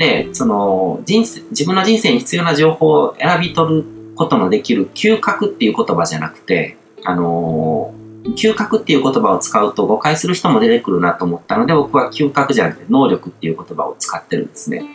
で、その、人生、自分の人生に必要な情報を選び取ることのできる嗅覚っていう言葉じゃなくて、あのー、嗅覚っていう言葉を使うと誤解する人も出てくるなと思ったので、僕は嗅覚じゃなくて能力っていう言葉を使ってるんですね。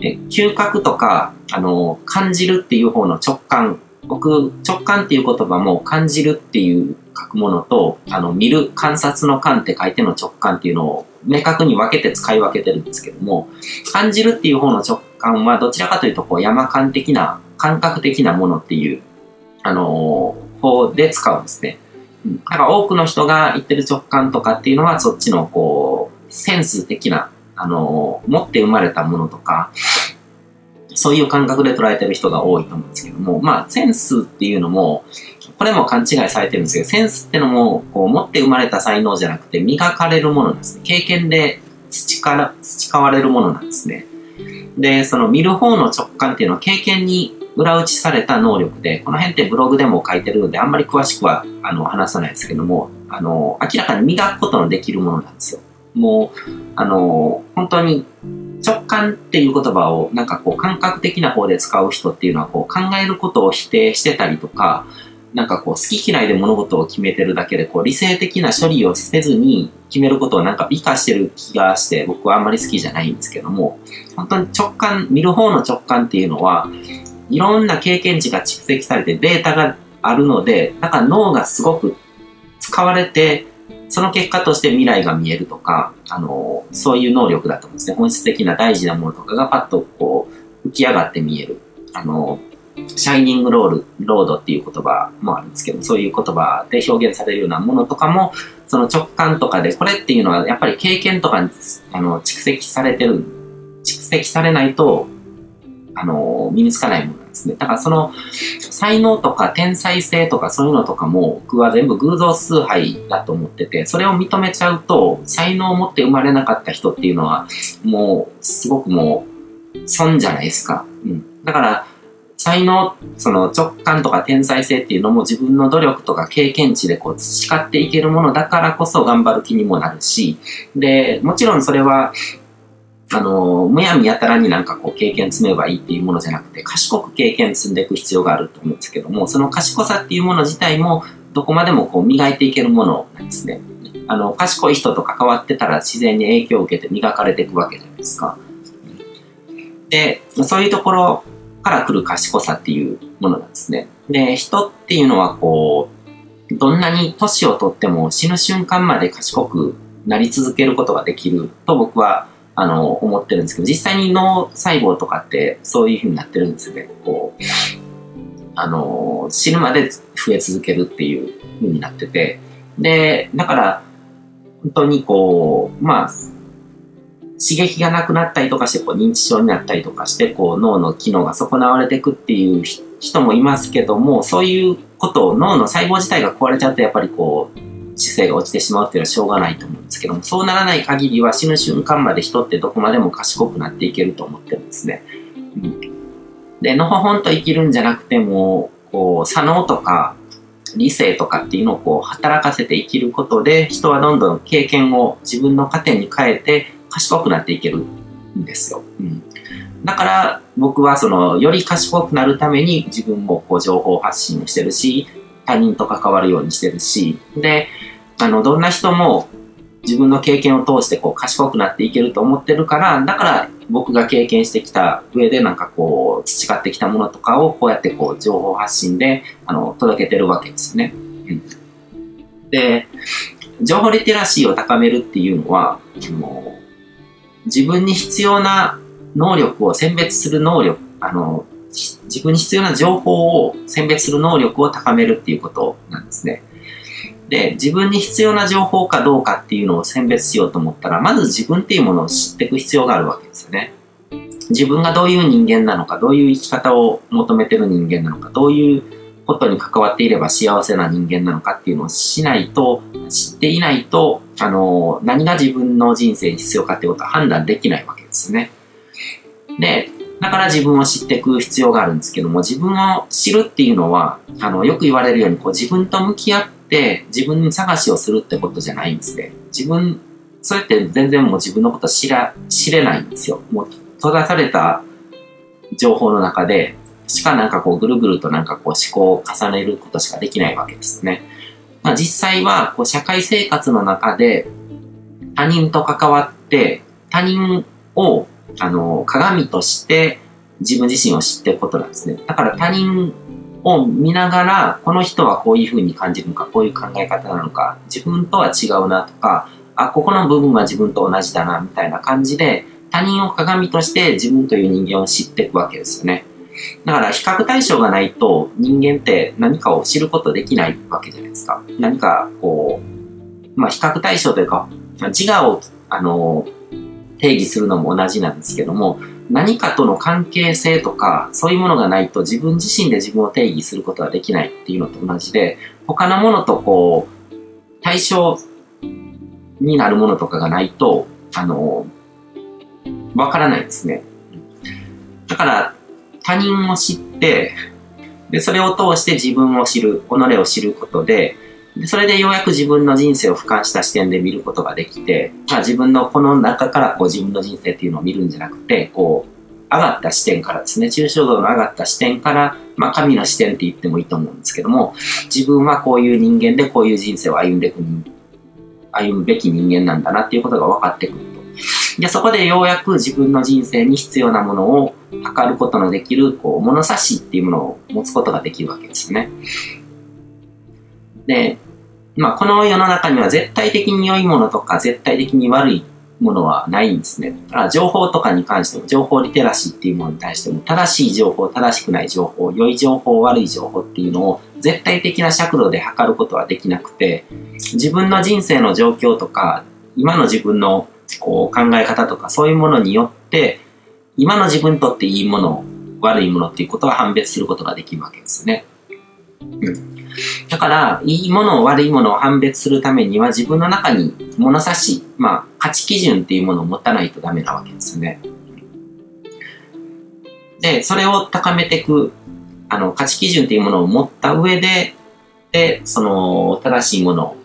で嗅覚とか、あのー、感じるっていう方の直感。僕、直感っていう言葉も感じるっていう書くものと、あの、見る、観察の感って書いての直感っていうのを明確に分けて使い分けてるんですけども、感じるっていう方の直感はどちらかというと、こう、山間的な、感覚的なものっていう、あのー、方で使うんですね。だから多くの人が言ってる直感とかっていうのは、そっちの、こう、センス的な、あのー、持って生まれたものとか、そういう感覚で捉えてる人が多いと思うんですけども、まあ、センスっていうのも、これも勘違いされてるんですけど、センスってのも、こう、持って生まれた才能じゃなくて、磨かれるものなんですね。経験で培培われるものなんですね。で、その見る方の直感っていうのは経験に裏打ちされた能力で、この辺ってブログでも書いてるので、あんまり詳しくはあの話さないですけども、あの、明らかに磨くことのできるものなんですよ。もう、あの、本当に直感っていう言葉をなんかこう感覚的な方で使う人っていうのはこう考えることを否定してたりとか、なんかこう好き嫌いで物事を決めてるだけでこう理性的な処理をせずに決めることをなんか美化してる気がして僕はあんまり好きじゃないんですけども本当に直感見る方の直感っていうのはいろんな経験値が蓄積されてデータがあるのでだから脳がすごく使われてその結果として未来が見えるとかあのそういう能力だと思うんですね。本質的な大事なものとかがパッとこう浮き上がって見える。あのシャイニングロール、ロードっていう言葉もあるんですけど、そういう言葉で表現されるようなものとかも、その直感とかで、これっていうのはやっぱり経験とかにあの蓄積されてる、蓄積されないと、あの、身につかないもの。ですね。だからその、才能とか天才性とかそういうのとかも、僕は全部偶像崇拝だと思ってて、それを認めちゃうと、才能を持って生まれなかった人っていうのは、もう、すごくもう、損じゃないですか。うん。だから、才能、その直感とか天才性っていうのも自分の努力とか経験値でこう培っていけるものだからこそ頑張る気にもなるし、で、もちろんそれは、あの、むやみやたらになんかこう経験積めばいいっていうものじゃなくて、賢く経験積んでいく必要があると思うんですけども、その賢さっていうもの自体もどこまでもこう磨いていけるものなんですね。あの、賢い人と関わってたら自然に影響を受けて磨かれていくわけじゃないですか。で、そういうところから来る賢さっていうものなんですね。で、人っていうのはこう、どんなに年をとっても死ぬ瞬間まで賢くなり続けることができると僕はあの思ってるんですけど、実際に脳細胞とかってそういう風になってるんですよね。こう、あの、死ぬまで増え続けるっていう風になってて、で、だから、本当にこう、まあ、刺激がなくなったりとかしてこう認知症になったりとかしてこう脳の機能が損なわれていくっていう人もいますけどもそういうことを脳の細胞自体が壊れちゃうとやっぱりこう知性が落ちてしまうっていうのはしょうがないと思うんですけどもそうならない限りは死ぬ瞬間まで人ってどこまでも賢くなっていけると思ってるんですね。うん、でのほほんと生きるんじゃなくてもこう左脳とか理性とかっていうのをこう働かせて生きることで人はどんどん経験を自分の糧に変えて賢くなっていけるんですよ。うん、だから僕はそのより賢くなるために自分もこう情報発信をしてるし他人と関わるようにしてるしであのどんな人も自分の経験を通してこう賢くなっていけると思ってるからだから僕が経験してきた上でなんかこう培ってきたものとかをこうやってこう情報発信であの届けてるわけですよね。で情報リテラシーを高めるっていうのはもう自分に必要な能力を選別する能力、あの、自分に必要な情報を選別する能力を高めるっていうことなんですね。で、自分に必要な情報かどうかっていうのを選別しようと思ったら、まず自分っていうものを知っていく必要があるわけですよね。自分がどういう人間なのか、どういう生き方を求めてる人間なのか、どういうことに関わっていれば幸せな人間なのかっていうのをしないと、知っていないと、あの、何が自分の人生に必要かってことは判断できないわけですね。で、だから自分を知っていく必要があるんですけども、自分を知るっていうのは、あの、よく言われるように、こう自分と向き合って自分探しをするってことじゃないんですね。自分、それって全然もう自分のこと知ら、知れないんですよ。もう閉ざされた情報の中で、しかなんかこうぐるぐるとなんかこう思考を重ねることしかできないわけですね。まあ実際はこう社会生活の中で他人と関わって他人をあの鏡として自分自身を知っていくことなんですね。だから他人を見ながら、この人はこういうふうに感じるのか、こういう考え方なのか、自分とは違うなとか、あ、ここの部分は自分と同じだな、みたいな感じで、他人を鏡として自分という人間を知っていくわけですよね。だから比較対象がないと人間って何かを知ることできないわけじゃないですか。何かこう、まあ比較対象というか、自我を、あの、定義するのも同じなんですけども、何かとの関係性とか、そういうものがないと自分自身で自分を定義することはできないっていうのと同じで、他のものとこう、対象になるものとかがないと、あの、わからないですね。だから、他人を知って、で、それを通して自分を知る、己を知ることで、それでようやく自分の人生を俯瞰した視点で見ることができて、まあ、自分のこの中からこう自分の人生っていうのを見るんじゃなくて、こう、上がった視点からですね、抽象度の上がった視点から、まあ神の視点って言ってもいいと思うんですけども、自分はこういう人間でこういう人生を歩んでいく、歩むべき人間なんだなっていうことが分かってくると。で、そこでようやく自分の人生に必要なものを測ることのできる、こう、物差しっていうものを持つことができるわけですね。で、まあ、この世の中には絶対的に良いものとか絶対的に悪いものはないんですね。あ情報とかに関しても、情報リテラシーっていうものに対しても、正しい情報、正しくない情報、良い情報、悪い情報っていうのを絶対的な尺度で測ることはできなくて、自分の人生の状況とか、今の自分のこう考え方とか、そういうものによって、今の自分にとっていいもの、悪いものっていうことは判別することができるわけですね。うん。だから、いいもの、悪いものを判別するためには自分の中に物差し、まあ、価値基準っていうものを持たないとダメなわけですよね。で、それを高めていく、あの、価値基準っていうものを持った上で、で、その、正しいもの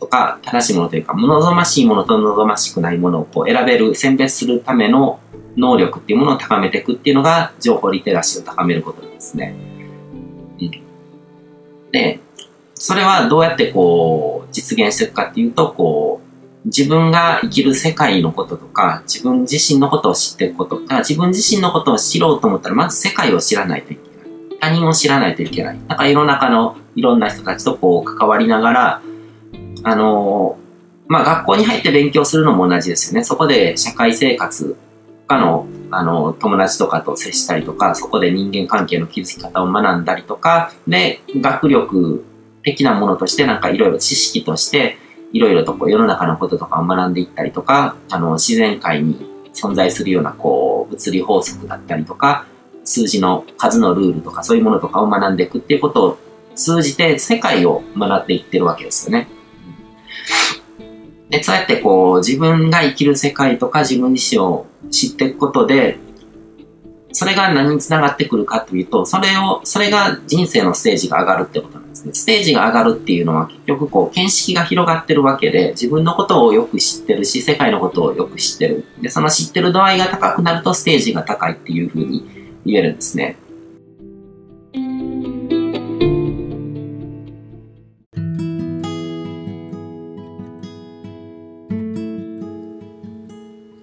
とか、正しいものというか、望ましいものと望ましくないものをこう選べる、選別するための能力っていうものを高めていくっていうのが、情報リテラシーを高めることですね。で、それはどうやってこう、実現していくかっていうと、こう、自分が生きる世界のこととか、自分自身のことを知っていくこと。だか自分自身のことを知ろうと思ったら、まず世界を知らないといけない。他人を知らないといけない。だか世の中のいろんな人たちとこう関わりながら、あのまあ学校に入って勉強するのも同じですよね。そこで社会生活他のあの友達とかと接したりとか、そこで人間関係の築き方を学んだりとか、で、学力的なものとしてなんかいろいろ知識として、いろいろとこう世の中のこととかを学んでいったりとか、あの自然界に存在するようなこう物理法則だったりとか、数字の数のルールとかそういうものとかを学んでいくっていうことを通じて世界を学んでいってるわけですよね。で、そうやってこう自分が生きる世界とか自分自身を知っていくことで、それが何につながってくるかというと、それを、それが人生のステージが上がるってことなんですね。ステージが上がるっていうのは結局こう、見識が広がってるわけで、自分のことをよく知ってるし、世界のことをよく知ってる。で、その知ってる度合いが高くなるとステージが高いっていうふうに言えるんですね。